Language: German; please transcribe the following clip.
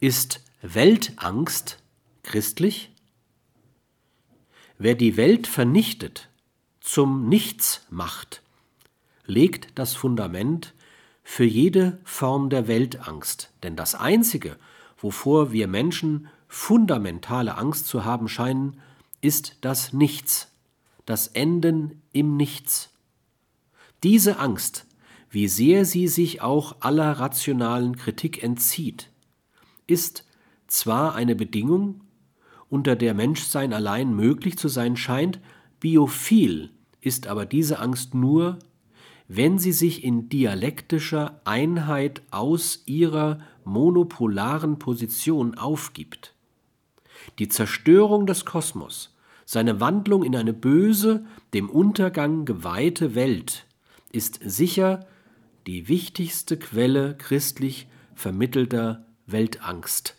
Ist Weltangst christlich? Wer die Welt vernichtet, zum Nichts macht, legt das Fundament für jede Form der Weltangst. Denn das Einzige, wovor wir Menschen fundamentale Angst zu haben scheinen, ist das Nichts, das Enden im Nichts. Diese Angst, wie sehr sie sich auch aller rationalen Kritik entzieht, ist zwar eine Bedingung, unter der Menschsein allein möglich zu sein scheint, biophil ist aber diese Angst nur, wenn sie sich in dialektischer Einheit aus ihrer monopolaren Position aufgibt. Die Zerstörung des Kosmos, seine Wandlung in eine böse, dem Untergang geweihte Welt, ist sicher die wichtigste Quelle christlich vermittelter Weltangst.